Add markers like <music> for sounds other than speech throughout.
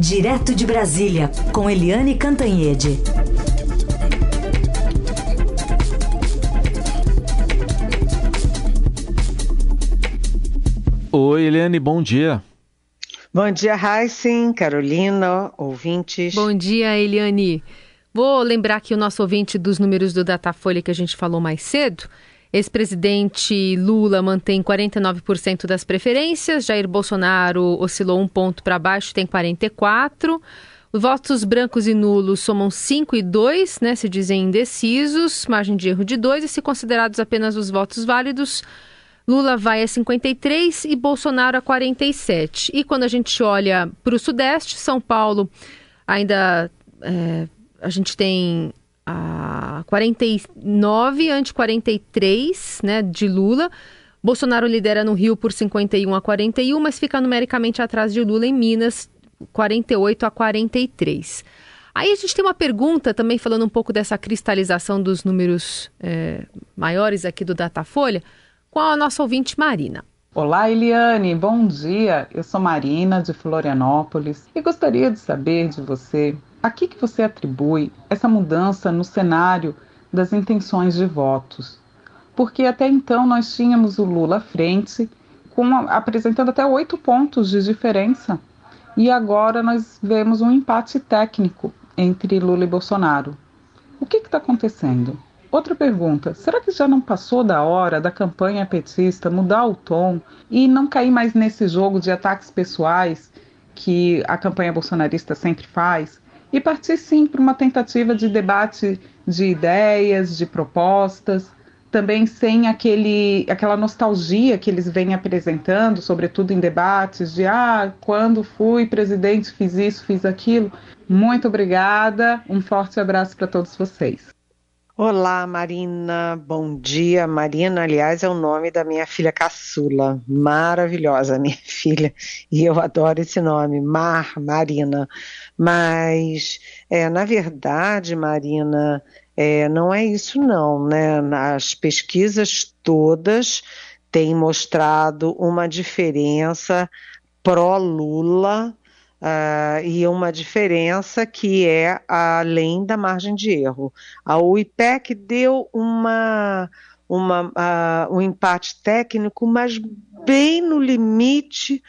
Direto de Brasília, com Eliane Cantanhede. Oi, Eliane, bom dia. Bom dia, Heisen, Carolina, ouvintes. Bom dia, Eliane. Vou lembrar que o nosso ouvinte dos números do Datafolha que a gente falou mais cedo. Ex-presidente Lula mantém 49% das preferências, Jair Bolsonaro oscilou um ponto para baixo, tem 44%. Os votos brancos e nulos somam 5 e 2, né, se dizem indecisos, margem de erro de 2, e se considerados apenas os votos válidos, Lula vai a 53 e Bolsonaro a 47. E quando a gente olha para o Sudeste, São Paulo ainda é, a gente tem a 49 ante 43 né, de Lula. Bolsonaro lidera no Rio por 51 a 41, mas fica numericamente atrás de Lula em Minas, 48 a 43. Aí a gente tem uma pergunta também falando um pouco dessa cristalização dos números é, maiores aqui do Datafolha, com a nossa ouvinte Marina. Olá, Eliane, bom dia. Eu sou Marina de Florianópolis e gostaria de saber de você a que, que você atribui essa mudança no cenário das intenções de votos? Porque até então nós tínhamos o Lula à frente, com, apresentando até oito pontos de diferença, e agora nós vemos um empate técnico entre Lula e Bolsonaro. O que está acontecendo? Outra pergunta: será que já não passou da hora da campanha petista mudar o tom e não cair mais nesse jogo de ataques pessoais que a campanha bolsonarista sempre faz? e partir sim para uma tentativa de debate de ideias, de propostas, também sem aquele, aquela nostalgia que eles vêm apresentando, sobretudo em debates de ah, quando fui presidente fiz isso, fiz aquilo. Muito obrigada, um forte abraço para todos vocês. Olá, Marina. Bom dia. Marina, aliás, é o nome da minha filha caçula. Maravilhosa, minha <laughs> filha. E eu adoro esse nome, Mar, Marina. Mas, é, na verdade, Marina, é, não é isso não, né? As pesquisas todas têm mostrado uma diferença pró-Lula Uh, e uma diferença que é além da margem de erro. A UIPEC deu uma, uma, uh, um empate técnico, mas bem no limite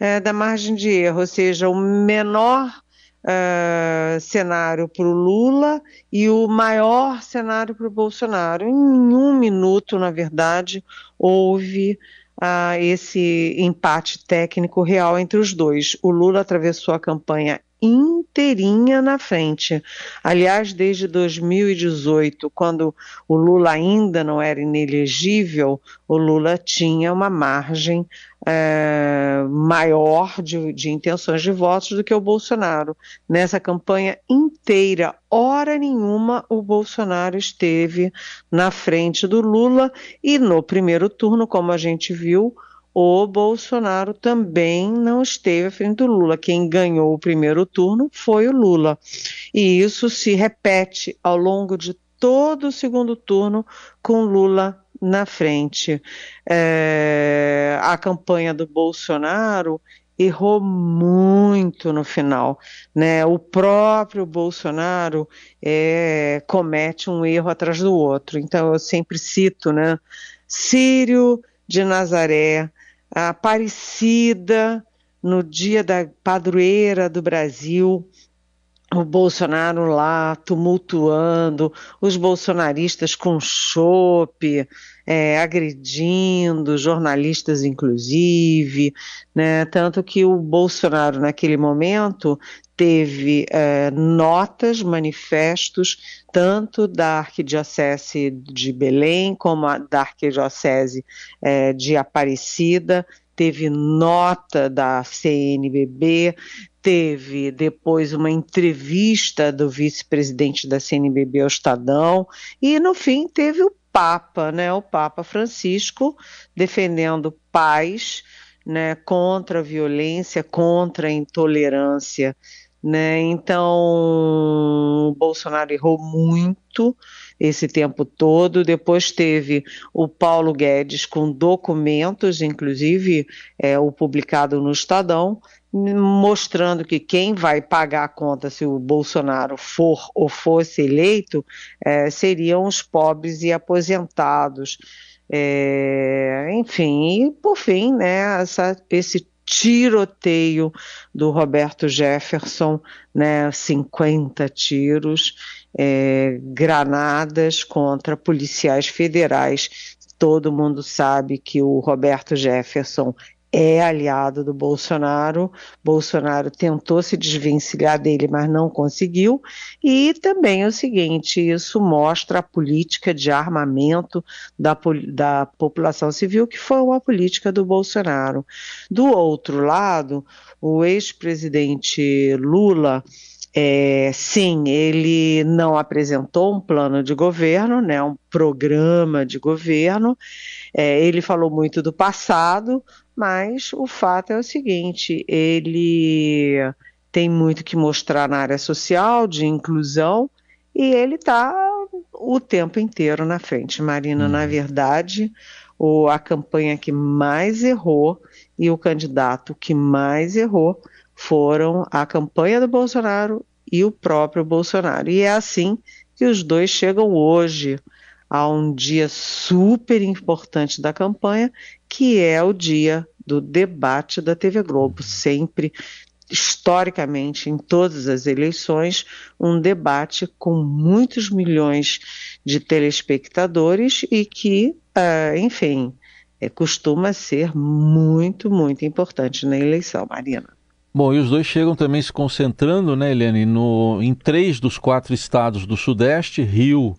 uh, da margem de erro, ou seja, o menor uh, cenário para o Lula e o maior cenário para o Bolsonaro. Em um minuto, na verdade, houve a esse empate técnico real entre os dois. O Lula atravessou a campanha inteirinha na frente. Aliás, desde 2018, quando o Lula ainda não era inelegível, o Lula tinha uma margem é, maior de, de intenções de votos do que o Bolsonaro. Nessa campanha inteira, hora nenhuma, o Bolsonaro esteve na frente do Lula e no primeiro turno, como a gente viu, o Bolsonaro também não esteve à frente do Lula. Quem ganhou o primeiro turno foi o Lula. E isso se repete ao longo de todo o segundo turno com Lula na frente. É, a campanha do Bolsonaro errou muito no final, né? O próprio Bolsonaro é, comete um erro atrás do outro. Então eu sempre cito, né? Sírio de Nazaré Aparecida, no dia da padroeira do Brasil, o Bolsonaro lá tumultuando, os bolsonaristas com chope, é, agredindo, jornalistas inclusive, né? Tanto que o Bolsonaro, naquele momento, teve é, notas, manifestos, tanto da Arquidiocese de Belém como da Arquidiocese é, de Aparecida, teve nota da CNBB, teve depois uma entrevista do vice-presidente da CNBB ao Estadão, e no fim teve o Papa, né, o Papa Francisco, defendendo paz, né, contra a violência, contra a intolerância né? Então, o Bolsonaro errou muito esse tempo todo. Depois teve o Paulo Guedes com documentos, inclusive é, o publicado no Estadão, mostrando que quem vai pagar a conta se o Bolsonaro for ou fosse eleito é, seriam os pobres e aposentados. É, enfim, e por fim, né, essa, esse tiroteio do Roberto Jefferson, né, 50 tiros, é, granadas contra policiais federais. Todo mundo sabe que o Roberto Jefferson é aliado do Bolsonaro. Bolsonaro tentou se desvencilhar dele, mas não conseguiu. E também é o seguinte: isso mostra a política de armamento da, da população civil, que foi uma política do Bolsonaro. Do outro lado, o ex-presidente Lula. É, sim, ele não apresentou um plano de governo, né, um programa de governo. É, ele falou muito do passado, mas o fato é o seguinte: ele tem muito que mostrar na área social, de inclusão, e ele está o tempo inteiro na frente. Marina, hum. na uhum. verdade, o, a campanha que mais errou e o candidato que mais errou foram a campanha do Bolsonaro e o próprio Bolsonaro. E é assim que os dois chegam hoje a um dia super importante da campanha, que é o dia do debate da TV Globo. Sempre, historicamente, em todas as eleições, um debate com muitos milhões de telespectadores e que, uh, enfim, é, costuma ser muito, muito importante na eleição, Marina. Bom, e os dois chegam também se concentrando, né, Eliane, no, em três dos quatro estados do Sudeste, Rio,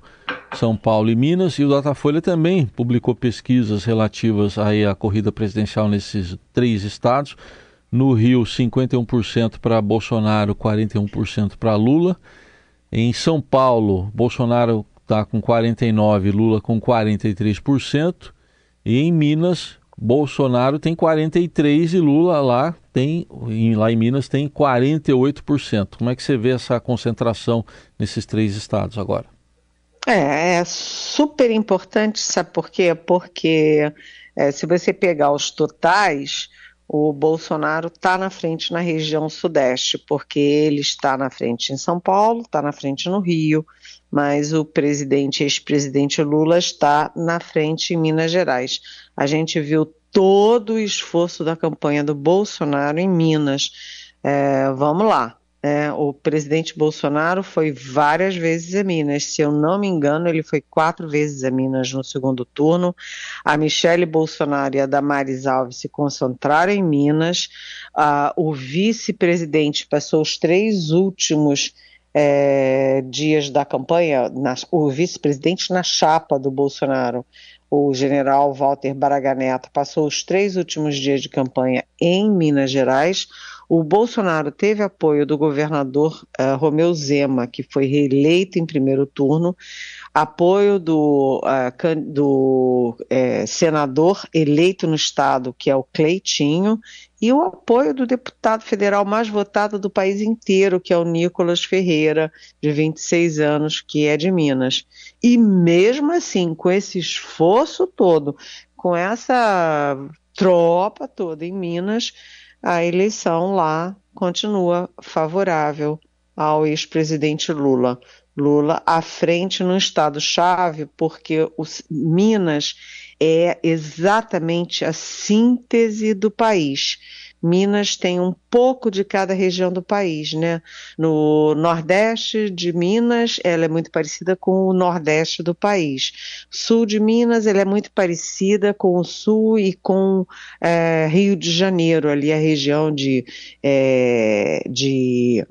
São Paulo e Minas, e o Datafolha também publicou pesquisas relativas aí à corrida presidencial nesses três estados. No Rio, 51% para Bolsonaro, 41% para Lula. Em São Paulo, Bolsonaro está com 49%, Lula com 43%. E em Minas, Bolsonaro tem 43% e Lula lá tem, lá em Minas tem 48%. Como é que você vê essa concentração nesses três estados agora? É, é super importante, sabe por quê? Porque é, se você pegar os totais, o Bolsonaro está na frente na região sudeste, porque ele está na frente em São Paulo, está na frente no Rio, mas o presidente, ex-presidente Lula, está na frente em Minas Gerais. A gente viu todo o esforço da campanha do Bolsonaro em Minas. É, vamos lá. É, o presidente Bolsonaro foi várias vezes a Minas. Se eu não me engano, ele foi quatro vezes a Minas no segundo turno. A Michele Bolsonaro e a Damares Alves se concentraram em Minas. O vice-presidente passou os três últimos é, dias da campanha, na, o vice-presidente na chapa do Bolsonaro, o general Walter Braga Neto, passou os três últimos dias de campanha em Minas Gerais. O Bolsonaro teve apoio do governador uh, Romeu Zema, que foi reeleito em primeiro turno, apoio do, uh, do uh, senador eleito no estado, que é o Cleitinho, e o apoio do deputado federal mais votado do país inteiro, que é o Nicolas Ferreira, de 26 anos, que é de Minas. E mesmo assim, com esse esforço todo, com essa tropa toda em Minas, a eleição lá continua favorável ao ex-presidente Lula. Lula à frente no estado-chave, porque Minas é exatamente a síntese do país. Minas tem um pouco de cada região do país, né? No Nordeste de Minas, ela é muito parecida com o Nordeste do país. Sul de Minas, ela é muito parecida com o Sul e com é, Rio de Janeiro, ali a região de, é, de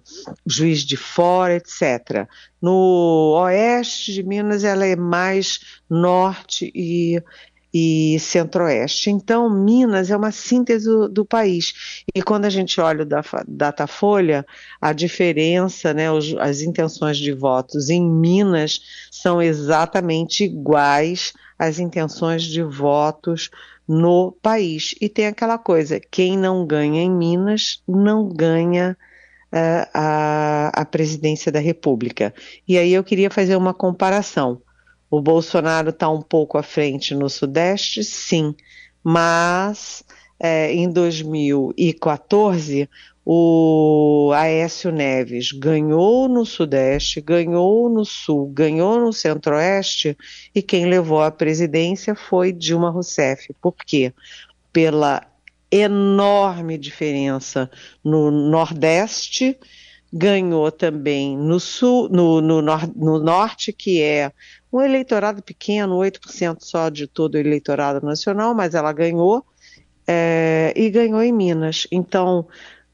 Juiz de Fora, etc. No Oeste de Minas, ela é mais norte e e centro-oeste. Então, Minas é uma síntese do, do, país. E quando a gente olha o da, Datafolha, a diferença, né, os, as intenções de votos em Minas são exatamente iguais às intenções de votos no país. E tem aquela coisa: quem não ganha em Minas não ganha. Uh, a, a presidência da República. E aí eu queria fazer uma comparação. O Bolsonaro está um pouco à frente no Sudeste, sim, mas é, em 2014, o Aécio Neves ganhou no Sudeste, ganhou no Sul, ganhou no Centro-Oeste e quem levou a presidência foi Dilma Rousseff. Por quê? Pela enorme diferença no Nordeste, ganhou também no Sul, no, no, no Norte, que é um eleitorado pequeno, 8% só de todo o eleitorado nacional, mas ela ganhou, é, e ganhou em Minas. Então,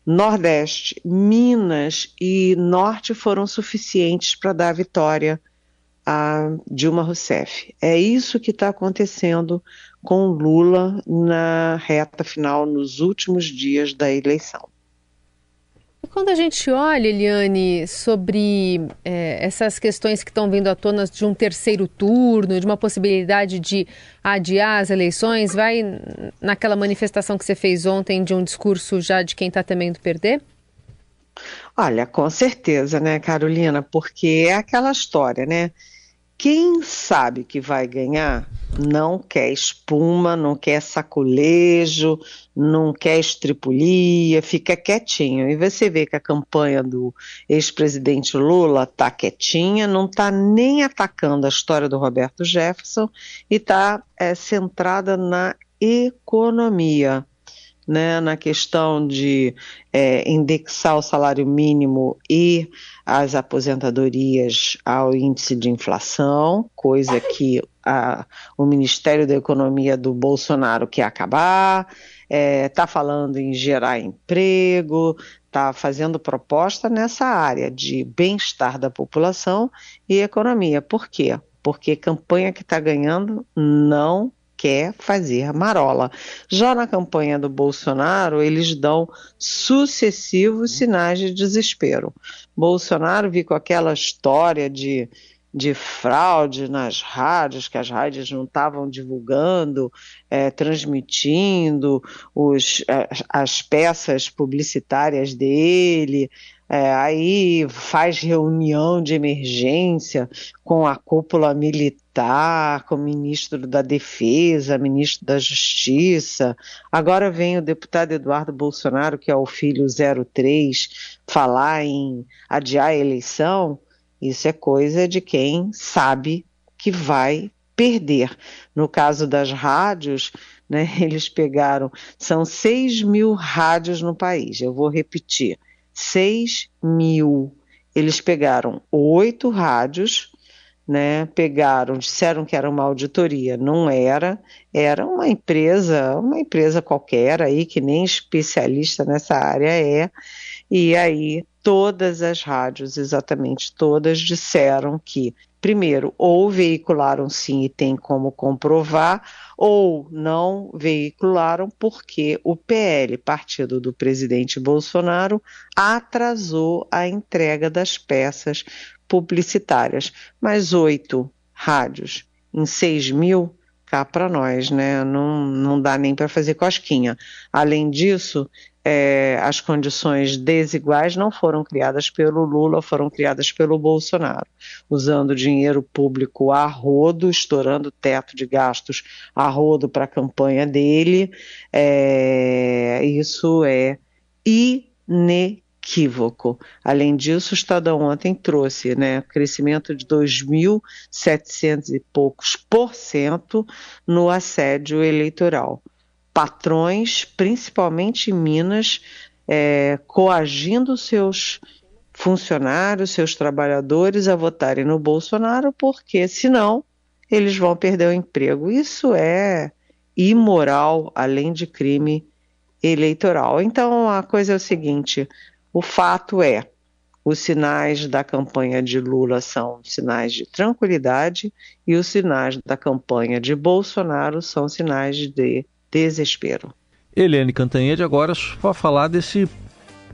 Nordeste, Minas e Norte foram suficientes para dar a vitória a Dilma Rousseff. É isso que está acontecendo com Lula na reta final, nos últimos dias da eleição. Quando a gente olha, Eliane, sobre é, essas questões que estão vindo à tona de um terceiro turno, de uma possibilidade de adiar as eleições, vai naquela manifestação que você fez ontem de um discurso já de quem está temendo perder? Olha, com certeza, né, Carolina? Porque é aquela história, né? Quem sabe que vai ganhar não quer espuma, não quer saculejo, não quer estripulia, fica quietinho. E você vê que a campanha do ex-presidente Lula está quietinha, não está nem atacando a história do Roberto Jefferson e está é, centrada na economia né, na questão de é, indexar o salário mínimo e as aposentadorias ao índice de inflação, coisa que a, o Ministério da Economia do Bolsonaro quer acabar, está é, tá falando em gerar emprego, está fazendo proposta nessa área de bem-estar da população e economia. Por quê? Porque campanha que está ganhando não quer fazer marola. Já na campanha do Bolsonaro, eles dão sucessivos sinais de desespero. Bolsonaro vi com aquela história de de fraude nas rádios, que as rádios não estavam divulgando, é, transmitindo os, as peças publicitárias dele, é, aí faz reunião de emergência com a cúpula militar, com o ministro da Defesa, ministro da Justiça. Agora vem o deputado Eduardo Bolsonaro, que é o filho 03, falar em adiar a eleição. Isso é coisa de quem sabe que vai perder. No caso das rádios, né, <laughs> eles pegaram, são 6 mil rádios no país. Eu vou repetir: 6 mil. Eles pegaram oito rádios, né? Pegaram, disseram que era uma auditoria, não era, era uma empresa, uma empresa qualquer aí que nem especialista nessa área é. E aí todas as rádios, exatamente todas, disseram que, primeiro, ou veicularam sim e tem como comprovar, ou não veicularam porque o PL, partido do presidente Bolsonaro, atrasou a entrega das peças publicitárias. Mas oito rádios em seis mil para nós, né? Não, não dá nem para fazer cosquinha. Além disso, é, as condições desiguais não foram criadas pelo Lula, foram criadas pelo Bolsonaro, usando dinheiro público a rodo, estourando o teto de gastos a rodo para a campanha dele. É, isso é inequívoco. Além disso, o Estadão ontem trouxe né, crescimento de 2.700 e poucos por cento no assédio eleitoral patrões, principalmente em Minas, é, coagindo seus funcionários, seus trabalhadores a votarem no Bolsonaro, porque senão eles vão perder o emprego. Isso é imoral, além de crime eleitoral. Então a coisa é o seguinte: o fato é, os sinais da campanha de Lula são sinais de tranquilidade e os sinais da campanha de Bolsonaro são sinais de desespero. Helene Cantanhede, agora para falar desse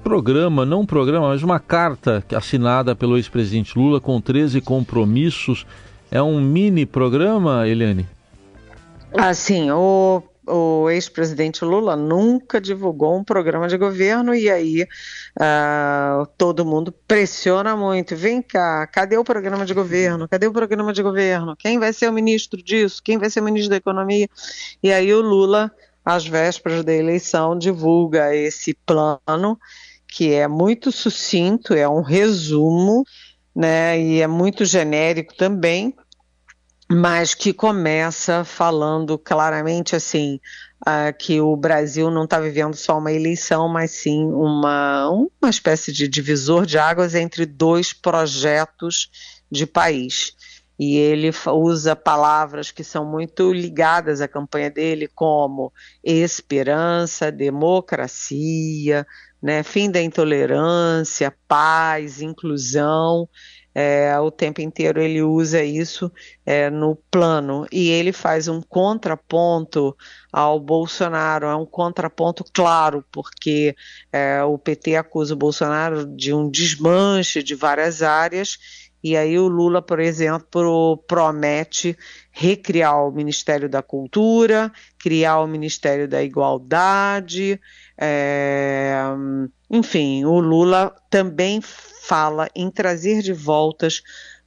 programa, não um programa, mas uma carta assinada pelo ex-presidente Lula com 13 compromissos. É um mini programa, Helene? Assim, o, o ex-presidente Lula nunca divulgou um programa de governo e aí uh, todo mundo pressiona muito. Vem cá, cadê o programa de governo? Cadê o programa de governo? Quem vai ser o ministro disso? Quem vai ser o ministro da Economia? E aí o Lula às vésperas da eleição, divulga esse plano, que é muito sucinto, é um resumo, né, e é muito genérico também, mas que começa falando claramente assim uh, que o Brasil não está vivendo só uma eleição, mas sim uma, uma espécie de divisor de águas entre dois projetos de país. E ele usa palavras que são muito ligadas à campanha dele, como esperança, democracia, né, fim da intolerância, paz, inclusão. É, o tempo inteiro ele usa isso é, no plano. E ele faz um contraponto ao Bolsonaro, é um contraponto claro, porque é, o PT acusa o Bolsonaro de um desmanche de várias áreas e aí o Lula, por exemplo, promete recriar o Ministério da Cultura, criar o Ministério da Igualdade, é, enfim, o Lula também fala em trazer de voltas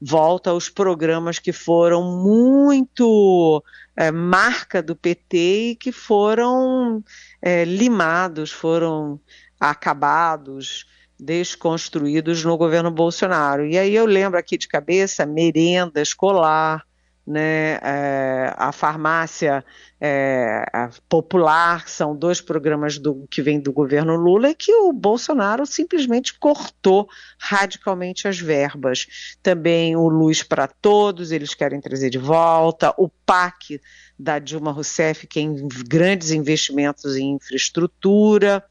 volta aos programas que foram muito é, marca do PT e que foram é, limados, foram acabados, desconstruídos no governo Bolsonaro. E aí eu lembro aqui de cabeça merenda escolar, né, é, a farmácia é, a popular, são dois programas do, que vêm do governo Lula e que o Bolsonaro simplesmente cortou radicalmente as verbas. Também o Luz para Todos, eles querem trazer de volta, o PAC da Dilma Rousseff, que é em grandes investimentos em infraestrutura,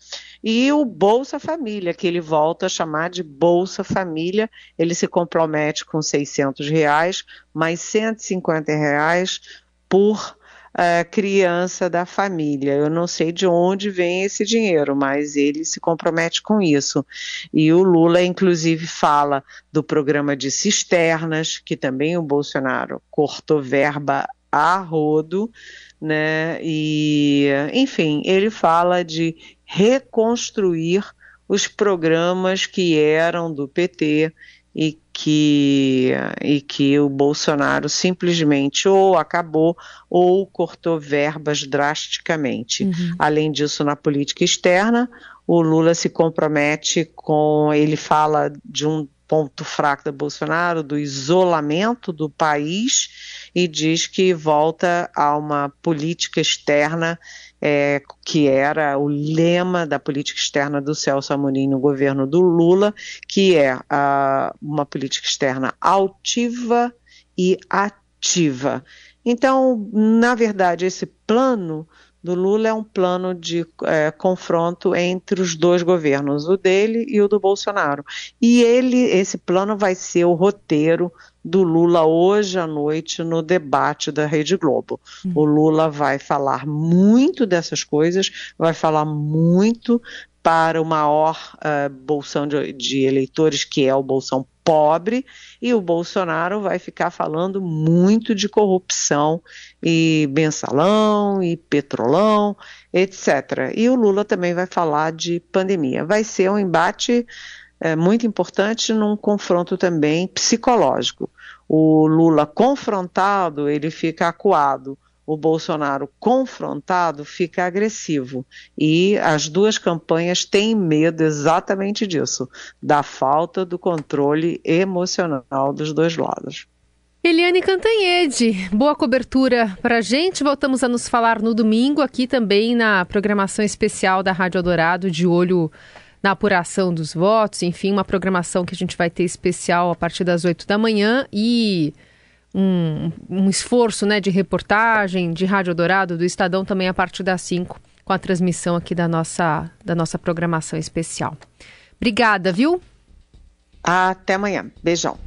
e o Bolsa Família, que ele volta a chamar de Bolsa Família, ele se compromete com 600 reais, mais 150 reais por uh, criança da família. Eu não sei de onde vem esse dinheiro, mas ele se compromete com isso. E o Lula, inclusive, fala do programa de cisternas, que também o Bolsonaro cortou verba a rodo, né? E, enfim, ele fala de reconstruir os programas que eram do PT e que, e que o Bolsonaro simplesmente ou acabou ou cortou verbas drasticamente. Uhum. Além disso, na política externa, o Lula se compromete com. Ele fala de um ponto fraco da Bolsonaro, do isolamento do país, e diz que volta a uma política externa é, que era o lema da política externa do Celso Amorim no governo do Lula, que é a, uma política externa altiva e ativa. Então, na verdade, esse plano do Lula é um plano de é, confronto entre os dois governos, o dele e o do Bolsonaro. E ele, esse plano vai ser o roteiro do Lula hoje à noite no debate da Rede Globo. Uhum. O Lula vai falar muito dessas coisas, vai falar muito para o maior uh, bolsão de, de, eleitores, que é o bolsão pobre, e o Bolsonaro vai ficar falando muito de corrupção e mensalão e petrolão, etc. E o Lula também vai falar de pandemia. Vai ser um embate é, muito importante num confronto também psicológico. O Lula confrontado, ele fica acuado o Bolsonaro confrontado fica agressivo. E as duas campanhas têm medo exatamente disso, da falta do controle emocional dos dois lados. Eliane Cantanhede, boa cobertura para gente. Voltamos a nos falar no domingo, aqui também na programação especial da Rádio Eldorado, de olho na apuração dos votos. Enfim, uma programação que a gente vai ter especial a partir das 8 da manhã e um, um esforço né, de reportagem, de Rádio Dourado, do Estadão também a partir das 5, com a transmissão aqui da nossa, da nossa programação especial. Obrigada, viu? Até amanhã. Beijão.